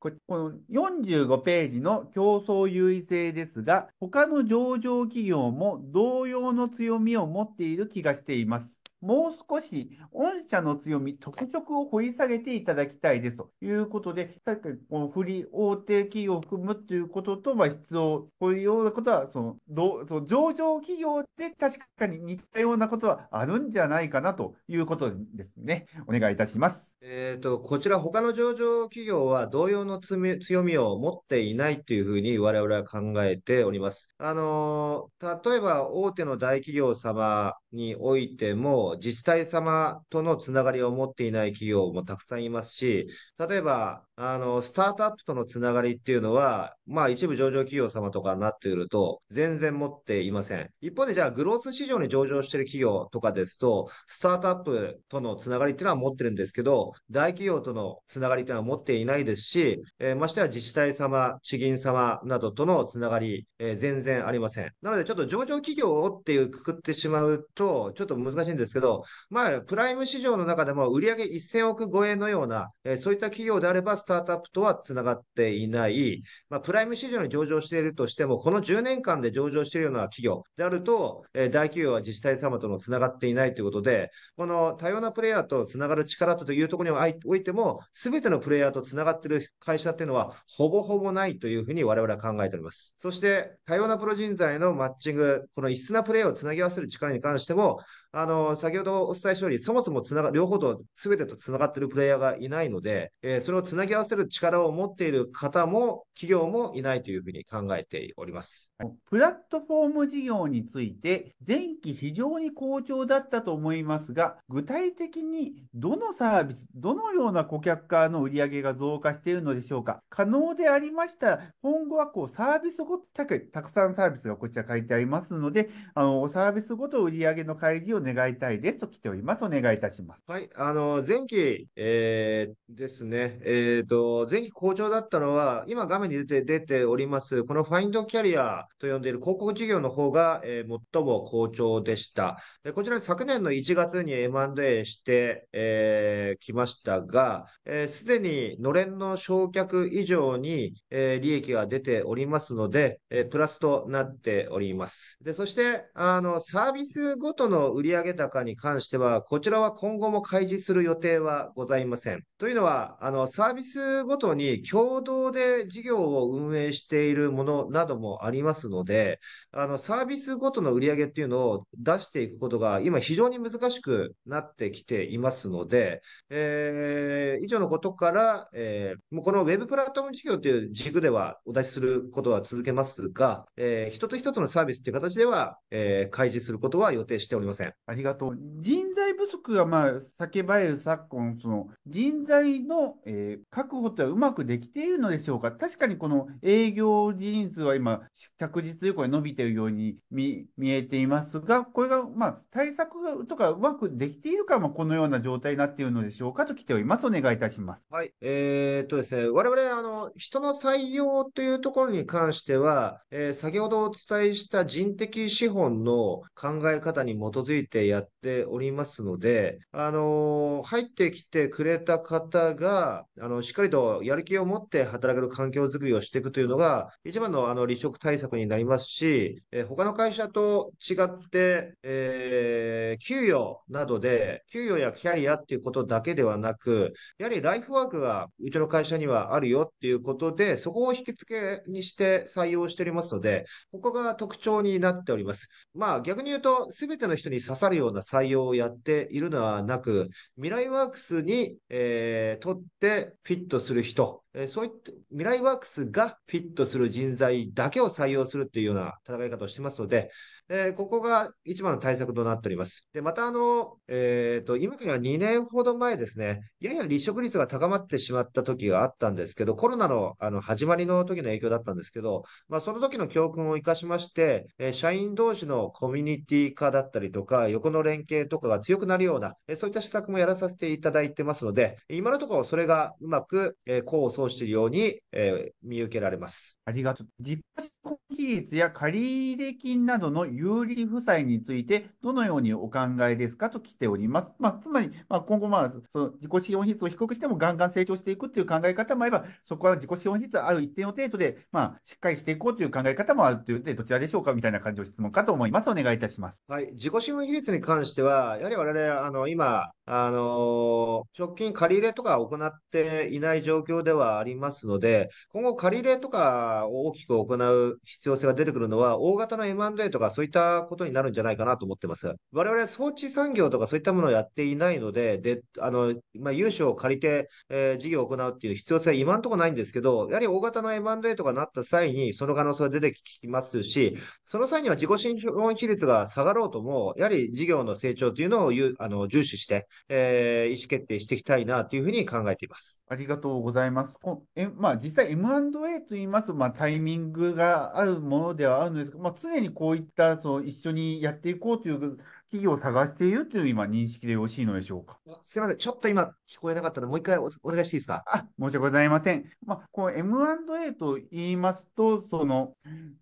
ここの45ページの競争優位性ですが、他の上場企業も同様の強みを持っている気がしています。もう少し御社の強み、特色を掘り下げていただきたいですということで、さっきこの振り大手企業を含むということと、まあ、必要、こういうようなことは、その、どその上場企業で確かに似たようなことはあるんじゃないかなということですね。お願いいたします。えっ、と、こちら他の上場企業は同様の強みを持っていないというふうに我々は考えております。あの例えば大手の大企業様においても、自治体様とのつながりを持っていない企業もたくさんいますし、例えば、あの、スタートアップとのつながりっていうのは、まあ一部上場企業様とかになってくると、全然持っていません。一方でじゃあ、グロース市場に上場している企業とかですと、スタートアップとのつながりっていうのは持ってるんですけど、大企業とのつながりっていうのは持っていないですし、えー、ましては自治体様、地銀様などとのつながり、えー、全然ありません。なので、ちょっと上場企業をっていうくくってしまうと、ちょっと難しいんですけど、まあ、プライム市場の中でも売上1000億超えのような、えー、そういった企業であれば、スタートアップとはつながっていない、まあ、プライム市場に上場しているとしても、この10年間で上場しているような企業であると、えー、大企業は自治体様とのつながっていないということで、この多様なプレイヤーとつながる力というところにおいても、すべてのプレイヤーとつながっている会社っていうのは、ほぼほぼないというふうに我々は考えております。そして、多様なプロ人材のマッチング、この異質なプレイをつなぎ合わせる力に関しても、あの、先ほどお伝えしたように、そもそもつなが、両方と全てとつながっているプレイヤーがいないので、えー、それをつなぎ合わせる力を持っている方も、企業もいないというふうに考えております。プラットフォーム事業について、前期非常に好調だったと思いますが、具体的にどのサービス、どのような顧客からの売り上げが増加しているのでしょうか。可能でありましたら、今後はこうサービスごと、たくさんサービスがこちら書いてありますので、あのサービスごと売り上げの開示を願いたいですと来ております。お願いいたします。はい、あの、前期、えー、ですね、えっ、ー、と、前期好調だったのは、今画面に出て、出ております、このファインドキャリアと呼んでいる広告事業の方が、えー、最も好調でした。でこちら昨年の1月に M&A して、えー、きましたが、す、えー、で、にのれんの焼却以上に、えー、利益が出ておりますので、えー、プラスとなっております。で、そして、あの、サービスごとの売上高に関しては、こちらは今後も開示する予定はございません。というのは、あの、サービスごとに共同で事業を運営しているものなどもありますので、あの、サービスごとの売上っていうのを出していくことが今非常に難しくなってきていますので、えー、以上のことから、えー、もうこの Web プラットフォーム事業という軸ではお出しすることは続けますが、えー、一つ一つのサービスという形では、えー、開示することは予定しておりません。ありがとう。人材不足が、まあ、叫ばれる昨今、その人材の、えー、確保ってはうまくできているのでしょうか？確かにこの営業人数は今、着実にこれ伸びているように見見えていますが、これが、まあ、対策とかうまくできているから、まあ、このような状態になっているのでしょうか？と来ております。お願いいたします。はい。えー、っとですね、我々、あの、人の採用というところに関しては、えー、先ほどお伝えした人的資本の考え方に基づいてやっておりますので、あの、入ってきてくれた方が、あの、しっかりとやる気を持って働ける環境づくりをしていくというのが、一番のあの離職対策になりますし、えー、他の会社と違って、えー、給与などで、給与やキャリアっていうことだけではなく、やはりライフワークがうちの会社にはあるよっていうことで、そこを引き付けにして採用しておりますので、ここが特徴になっております。まあ逆に言うと、すべての人に刺さるような採用をやっているのはなく、未来ワークスに、えー、とってフィットする人、えー、そういった未来ワークスがフィットする人材だけを採用するっていうような戦い方をしてますので、えー、ここが一番の対策となっております。で、またあの、えっ、ー、と、今から2年ほど前ですね、やや離職率が高まってしまった時があったんですけど、コロナのあの始まりの時の影響だったんですけど、まあ、その時の教訓を生かしまして、えー、社員同士のコミュニティ化だったりとか、横の連携とかが強くなるような、えそういった施策もやらさせていただいてますので、今のところそれがうまく、え功を奏しているように、え見受けられます。ありがとう。実比率や借入金などの有利負債についてどのようにお考えですかと来ております。まあ、つまり、まあ、今後、まあ、その自己資本比率を低くしてもガンガン成長していくという考え方もあれば、そこは自己資本比率ある一定の程度で、まあ、しっかりしていこうという考え方もあるというので、どちらでしょうかみたいな感じの質問かと思います。お願いいたします。はい。自己資本比率に関しては、やはり我々、あの、今、あの直近借り入れとか行っていない状況ではありますので、今後借り入れとかを大きく行う必要性が出てくるのは、大型の M&A とかそういったことになるんじゃないかなと思ってます。我々装置産業とかそういったものをやっていないので、で、あの、まあ、融資を借りて、えー、事業を行うっていう必要性は今のところないんですけど、やはり大型の M&A とかなった際にその可能性が出てきますし、その際には自己資本比率が下がろうとも、やはり事業の成長というのをあの重視して、えー、意思決定していきたいなというふうに考えています。ありがとうございます。えまあ、実際 M&A といいますと、まあ、タイミングがあるものではあるんですが、まあ、常にこういったその一緒にやっていこうという企業を探しているという今認識でよろしいのでしょうか？すみません。ちょっと今聞こえなかったので、もう一回お願いしていいですか？あ、申し訳ございません。まあ、こう M&A と言いますと、その、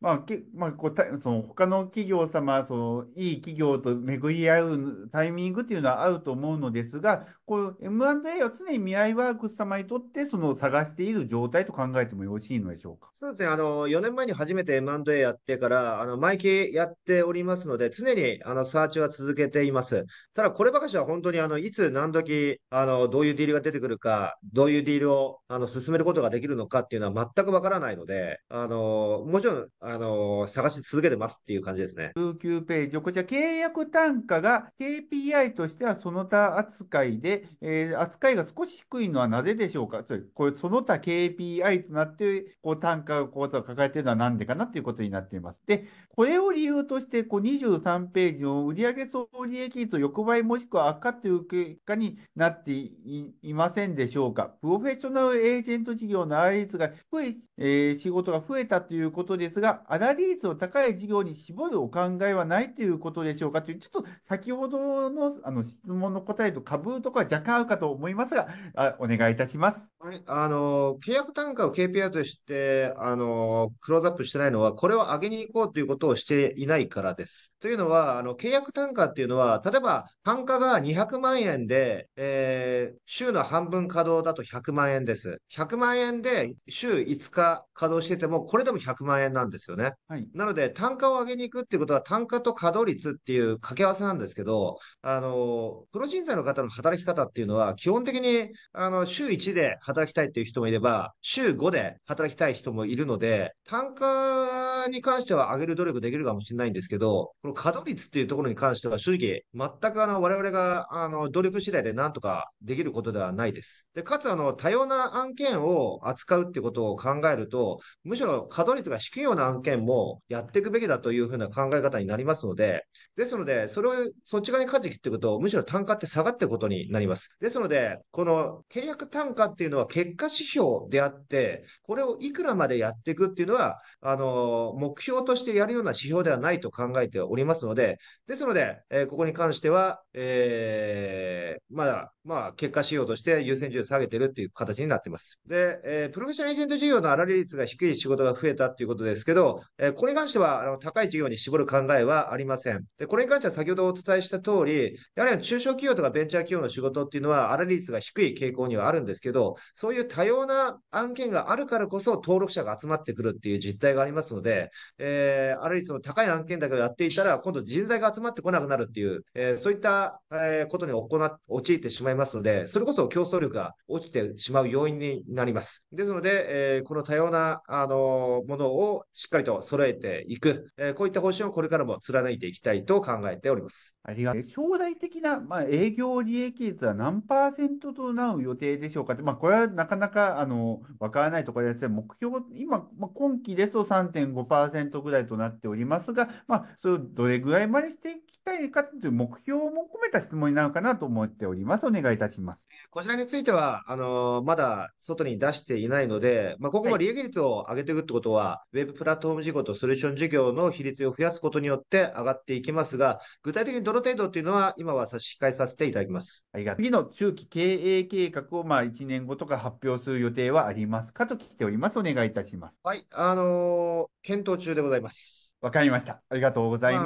まあ、けまあ、こうたその他の企業様、そのいい企業と巡り合うタイミングというのはあると思うのですが、こう M&A は常に未来ワークス様にとってその探している状態と考えてもよろしいのでしょうか？そうですね。あの、4年前に初めて M&A やってから、あの、毎期やっておりますので、常にあの、サーチは続けています。ただ、こればかしは本当に、あの、いつ何時、あの、どういうディールが出てくるか、どういうディールを、あの、進めることができるのかっていうのは全くわからないので、あの、もちろん、あの、探し続けてますっていう感じですね。19ページ、こちら、契約単価が KPI としてはその他扱いで、えー、扱いが少し低いのはなぜでしょうか？これ、その他 KPI となって、こう、単価をこう抱えているのは何でかなということになっています。で、これを理由として、こう、23ページの売上総利益率横ばいもしくは悪化という結果になっていませんでしょうか？プロフェッショナルエージェント事業の粗利率が低い、えー、仕事が増えたということですが、粗利率の高い事業に絞るお考えはないということでしょうか？という、ちょっと先ほどのあの質問の答えと株とか若干合うかと思いますが、あお願いいたします。はい、あの、契約単価を KPI として、あの、クローズアップしてないのは、これを上げに行こうということをしていないからです。というのは、あの、契約単価っていうのは、例えば、単価が200万円で、えー、週の半分稼働だと100万円です。100万円で週5日稼働してても、これでも100万円なんですよね。はい。なので、単価を上げに行くっていうことは、単価と稼働率っていう掛け合わせなんですけど、あの、プロ人材の方の働き方っていうのは、基本的に、あの、週1で働きたいっていう人もいれば、週5で働きたい人もいるので、単価に関しては上げる努力できるかもしれないんですけど、この稼働率っていうところに関しては正直、全くあの、我々が、あの、努力次第でなんとかできることではないです。で、かつ、あの、多様な案件を扱うってことを考えると、むしろ稼働率が低いような案件もやっていくべきだというふうな考え方になりますので、ですので、それを、そっち側に舵切っていくと、むしろ単価って下がっていくことになります。ですので、この契約単価っていうのは結果指標であって、これをいくらまでやっていくっていうのは、あの、目標としてやるような指標ではないと考えておりますりますので、ですので、えー、ここに関しては、えー、まあ、まあ、結果仕様として優先順位を下げてるっていう形になってます。で、えー、プロフェッショナルエージェント事業の粗利率が低い仕事が増えたっていうことですけど、えー、これに関しては、あの、高い事業に絞る考えはありません。で、これに関しては先ほどお伝えした通り、やはり中小企業とかベンチャー企業の仕事っていうのは、粗利率が低い傾向にはあるんですけど、そういう多様な案件があるからこそ登録者が集まってくるっていう実態がありますので、えー、粗利率の高い案件だけをやっていたら、今度人材が集まってこなくなるっていう、えー、そういった、えー、ことに行っ、陥ってしまいますので、それこそ競争力が落ちてしまう要因になります。ですので、えー、この多様な、あのものをしっかりと揃えていく、えー、こういった方針をこれからも貫いていきたいと考えております。ありがとう。将来的な、まあ、営業利益率は何パーセントとなる予定でしょうか？まあ、これはなかなか、あの、わからないところですね。目標、今、まあ、今期ですと3.5%ぐらいとなっておりますが、まあ、それをどれぐらいまでしていきたいかという目標も込めた質問になるかなと思っております。お願いいたします。こちらについては、あのー、まだ外に出していないので、まあ、今後も利益率を上げていくってことは、はい、ウェブプラットフォーム事業とソリューション事業の比率を増やすことによって上がっていきますが、具体的にどの程度っていうのは、今は差し控えさせていただきます。ありがとう。次の中期経営計画を、まあ、1年後とか発表する予定はありますかと聞いております。お願いいたします。はい、あのー、検討中でございます。わかりました。ありがとうございます。まあ、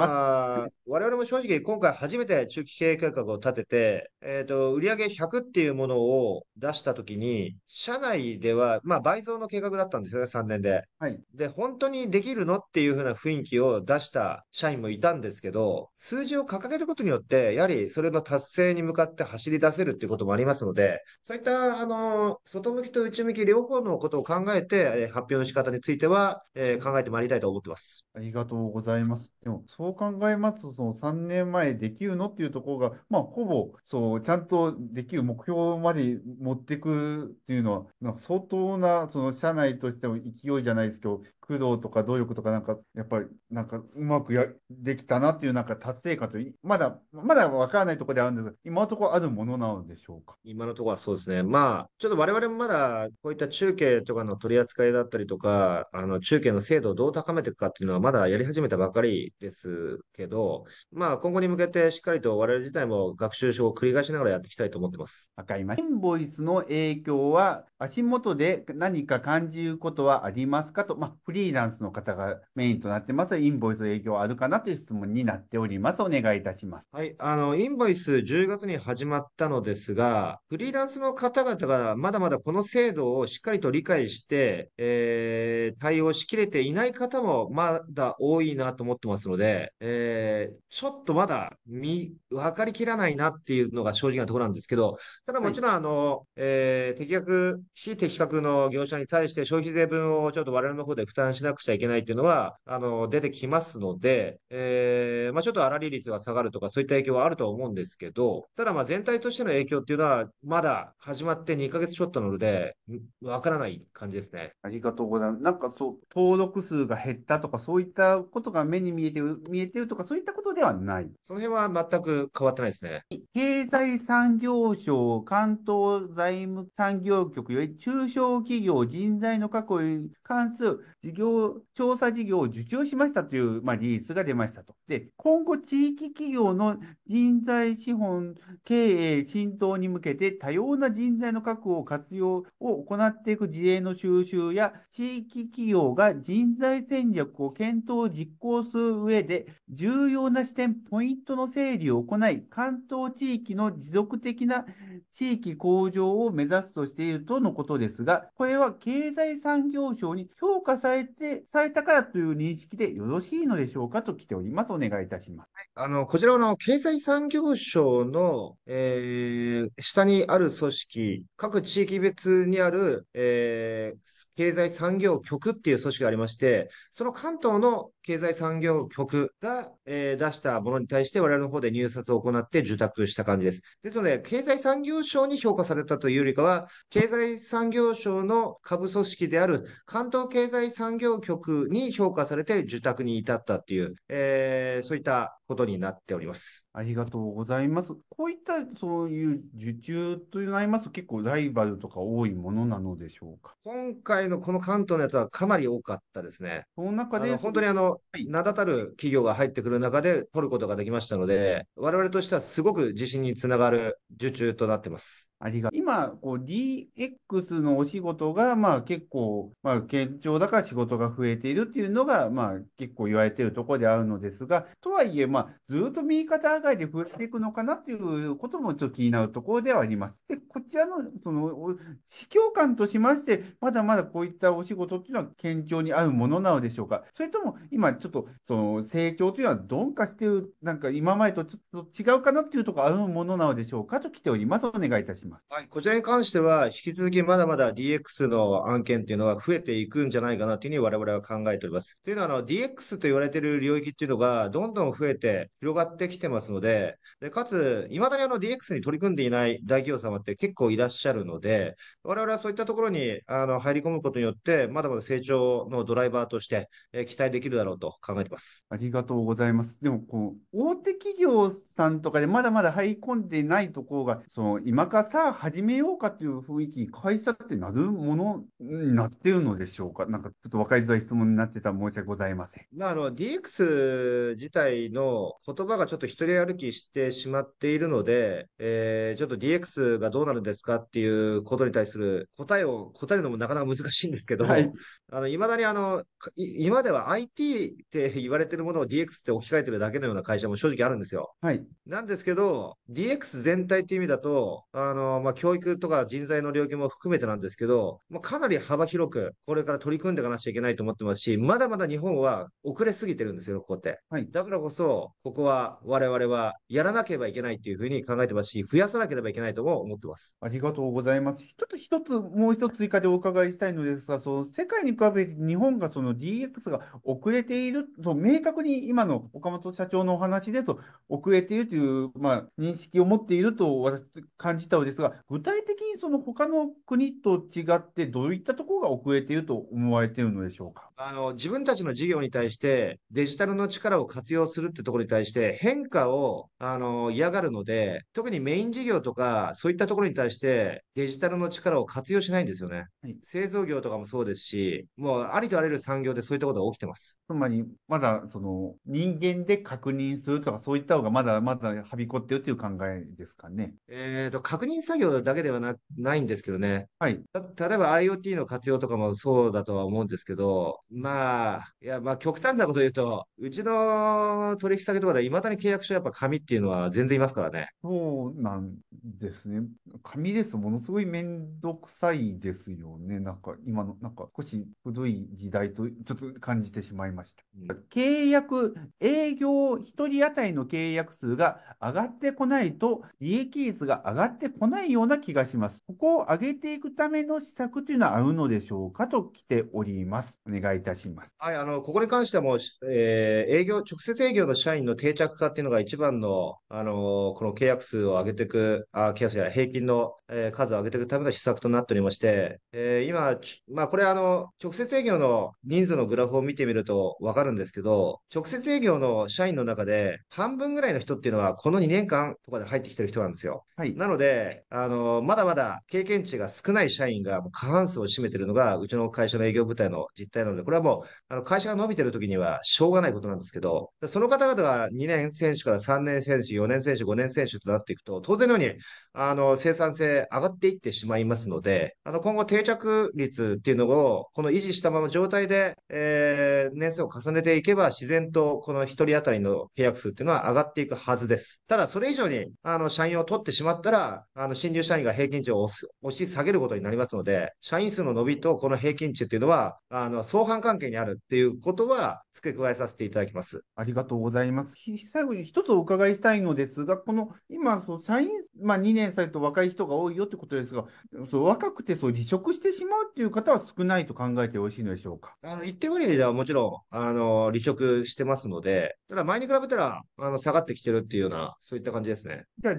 我々も正直、今回初めて中期経営計画を立てて、えっと、売上100っていうものを出したときに、社内では、まあ、倍増の計画だったんですよね、3年で。はい。で、本当にできるのっていう風な雰囲気を出した社員もいたんですけど、数字を掲げることによって、やはりそれの達成に向かって走り出せるっていうこともありますので、そういった、あの、外向きと内向き両方のことを考えて、えー発表の仕方については、えー考えてまいりたいと思ってます。ありがとうございます。でも、そう考えますと、その3年前できるのっていうところが、まあ、ほぼ、そう、ちゃんとできる目標まで持っていくっていうのは、なんか相当な、その社内としての勢いじゃないですけど、苦労とか努力とかなんか、やっぱり、なんかうまくや、できたなっていうなんか達成感とい、まだ、まだわからないところであるんですが、今のところあるものなのでしょうか？今のところはそうですね。まあ、ちょっと我々もまだ、こういった中継とかの取り扱いだったりとか、あの、中継の精度をどう高めていくかっていうのはまだやり始めたばかりですけど、まあ、今後に向けてしっかりと我々自体も学習書を繰り返しながらやっていきたいと思ってます。わかりました。インボイスの影響は足元で何か感じることはありますかと、まあ、フリーランスの方がメインとなってます。インボイスの影響はあるかなという質問になっております。お願いいたします。はい。あの、インボイス10月に始まったのですが、フリーランスの方々がまだまだこの制度をしっかりと理解して、えー対応しきれていない方もまだ多いなと思ってますので、えーちょっとまだ見、分かりきらないなっていうのが正直なところなんですけど、ただもちろん、あの、えー適格、非適格の業者に対して消費税分をちょっと我々の方で負担しなくちゃいけないっていうのは、あの、出てきますので、えーまあちょっと粗利率が下がるとかそういった影響はあると思うんですけど、ただまあ全体としての影響っていうのは、まだ始まって2ヶ月ちょっとなので、んわからない感じですね。ありがとうございます。なんかそう、登録数が減ったとか、そういったことが目に見えてる、見えてるとか、そういったことではない。その辺は全く変わってないですね。経済産業省関東財務産業局より中小企業人材の確保に関する事業、調査事業を受注しましたという、まあ、リリースが出ましたと。で、今後地域企業の人材資本経営浸透に向けて多様な人材の確保活用を行っていく事例の収集や地域企業が人材戦略を検討実行する上で重要な視点、ポイントの整理を行い、関東地域の持続的な地域向上を目指すとしているとのことですが、これは経済産業省に評価されて、されたからという認識でよろしいのでしょうかと来ております。お願いいたします。あの、こちらはの経済産業省の、えー下にある組織、各地域別にある、えー経済産業局っていう組織がありまして、その関東の経済産業局が、えー出したものに対して我々の方で入札を行って受託した感じです。ですので、経済産業省に評価されたというよりかは、経済産業省の下部組織である関東経済産業局に評価されて受託に至ったっていう、えーそういったことになっております。ありがとうございます。こういったそういう受注となりますと結構ライバルとか多いものなのでしょうか？今回のこの関東のやつはかなり多かったですね。その中で、本当にあの、はい名だたる企業が入ってくる中で取ることができましたので、我々としてはすごく自信につながる受注となってます。ありが今、こう DX のお仕事が、まあ結構、まあ堅調だから仕事が増えているっていうのが、まあ結構言われているところであるのですが、とはいえ、まあずっと右肩上がりで増えていくのかなということもちょっと気になるところではあります。で、こちらの、その、市況感としまして、まだまだこういったお仕事っていうのは堅調に合うものなのでしょうか。それとも、今ちょっと、その成長というのは鈍化している、なんか今までとちょっと違うかなっていうところあるものなのでしょうかと来ております。お願いいたします。はい、こちらに関しては、引き続きまだまだ DX の案件っていうのは増えていくんじゃないかなというふうに我々は考えております。というのは、あの、DX と言われている領域っていうのが、どんどん増えて広がってきてますので、で、かつ、未だにあの DX に取り組んでいない大企業様って結構いらっしゃるので、我々はそういったところに、あの、入り込むことによって、まだまだ成長のドライバーとして、えー期待できるだろうと考えてます。ありがとうございます。でも、こう、大手企業さんとかでまだまだ入り込んでないところが、その、今かサあ始めようかという雰囲気、会社ってなるものになってるのでしょうか？なんかちょっと分かりづらい質問になってたら申し訳ございません。まあ、あの、DX 自体の言葉がちょっと一人歩きしてしまっているので、えー、ちょっと DX がどうなるんですかっていうことに対する答えを答えるのもなかなか難しいんですけど、はい、あの、未だにあの、今では IT って言われてるものを DX って置き換えてるだけのような会社も正直あるんですよ。はい。なんですけど、DX 全体っていう意味だと、あの、まあ、教育とか人材の領域も含めてなんですけど、まあ、かなり幅広く、これから取り組んでいかなきゃいけないと思ってますし、まだまだ日本は遅れすぎてるんですよ、ここって。はい、だからこそ、ここは我々はやらなければいけないっていうふうに考えてますし、増やさなければいけないとも思ってます。ありがとうございます。ちょっと一つ、もう一つ追加でお伺いしたいのですが、その世界に比べて日本がその DX が遅れていると、明確に今の岡本社長のお話ですと、遅れているという、まあ、認識を持っていると私感じたのですが、具体的にその他の国と違って、どういったところが遅れていると思われているのでしょうか？あの自分たちの事業に対してデジタルの力を活用するってところに対して変化をあの嫌がるので、特にメイン事業とかそういったところに対してデジタルの力を活用しないんですよね。はい、製造業とかもそうですし、もうありとあらゆる産業でそういったことが起きてます。つまり、まだその人間で確認するとかそういった方がまだまだはびこってるという考えですかね？えっと、確認作業だけではなないんですけどね。はい。例えば IoT の活用とかもそうだとは思うんですけど、まあ、いや、まあ、極端なこと言うと、うちの取引先とかで、いまだに契約書やっぱ紙っていうのは全然いますからね。そうなんですね。紙ですものすごいめんどくさいですよね。なんか、今の、なんか、少し古い時代とちょっと感じてしまいました。うん、契約、営業1人当たりの契約数が上がってこないと、利益率が上がってこないような気がします。ここを上げていくための施策というのはあるのでしょうかと来ております。お願いいたします。はい、あの、ここに関してはもう、えー、営業、直接営業の社員の定着化っていうのが一番の、あの、この契約数を上げていく、あ、契約数や平均の、えー、数を上げていくための施策となっておりまして、えー、今、まあ、これあの、直接営業の人数のグラフを見てみるとわかるんですけど、直接営業の社員の中で半分ぐらいの人っていうのは、この2年間とかで入ってきてる人なんですよ。はい。なので、あの、まだまだ経験値が少ない社員が過半数を占めてるのが、うちの会社の営業部隊の実態なので、これはもう、あの会社が伸びてる時にはしょうがないことなんですけど、その方々が2年選手から3年選手、4年選手、5年選手となっていくと、当然のように、あの、生産性上がっていってしまいますので、あの、今後定着率っていうのを、この維持したまま状態で、えー、年数を重ねていけば、自然とこの1人当たりの契約数っていうのは上がっていくはずです。ただ、それ以上に、あの、社員を取ってしまったら、あの、新入社員が平均値を押し下げることになりますので、社員数の伸びとこの平均値っていうのは、あの、相反関係にあるっていうことは付け加えさせていただきます。ありがとうございます。最後に一つお伺いしたいのですが、この今、その社員、まあ、2年されと若い人が多いよってことですが、そう若くてそう離職してしまうっていう方は少ないと考えてよろしいのでしょうか？あの一定割合ではもちろんあの離職してますので、ただ前に比べたらあの下がってきてるっていうような、そういった感じですね。じゃあ、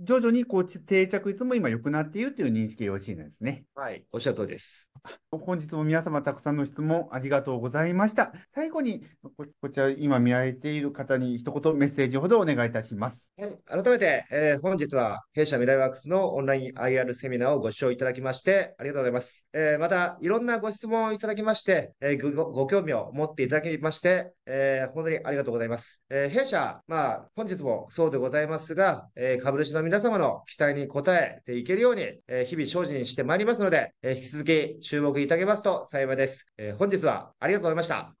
徐々にこう定着率も今良くなっているという認識でよろしいんですね。はい、おっしゃる通りです。本日も皆様たくさんの質問ありがとうございました。最後にこ、ちら今見られている方に一言メッセージほどお願いいたします。はい、改めて、えー、本日は弊社未来ワークスのオンライン IR セミナーをご視聴いただきましてありがとうございます。えー、また、いろんなご質問をいただきまして、えー、ごご興味を持っていただきまして、え本当にありがとうございます。え弊社、まあ、本日もそうでございますが、え株主の皆様の期待に応えていけるように、え日々精進してまいりますので、え引き続き注目いただけますと幸いです。え本日はありがとうございました。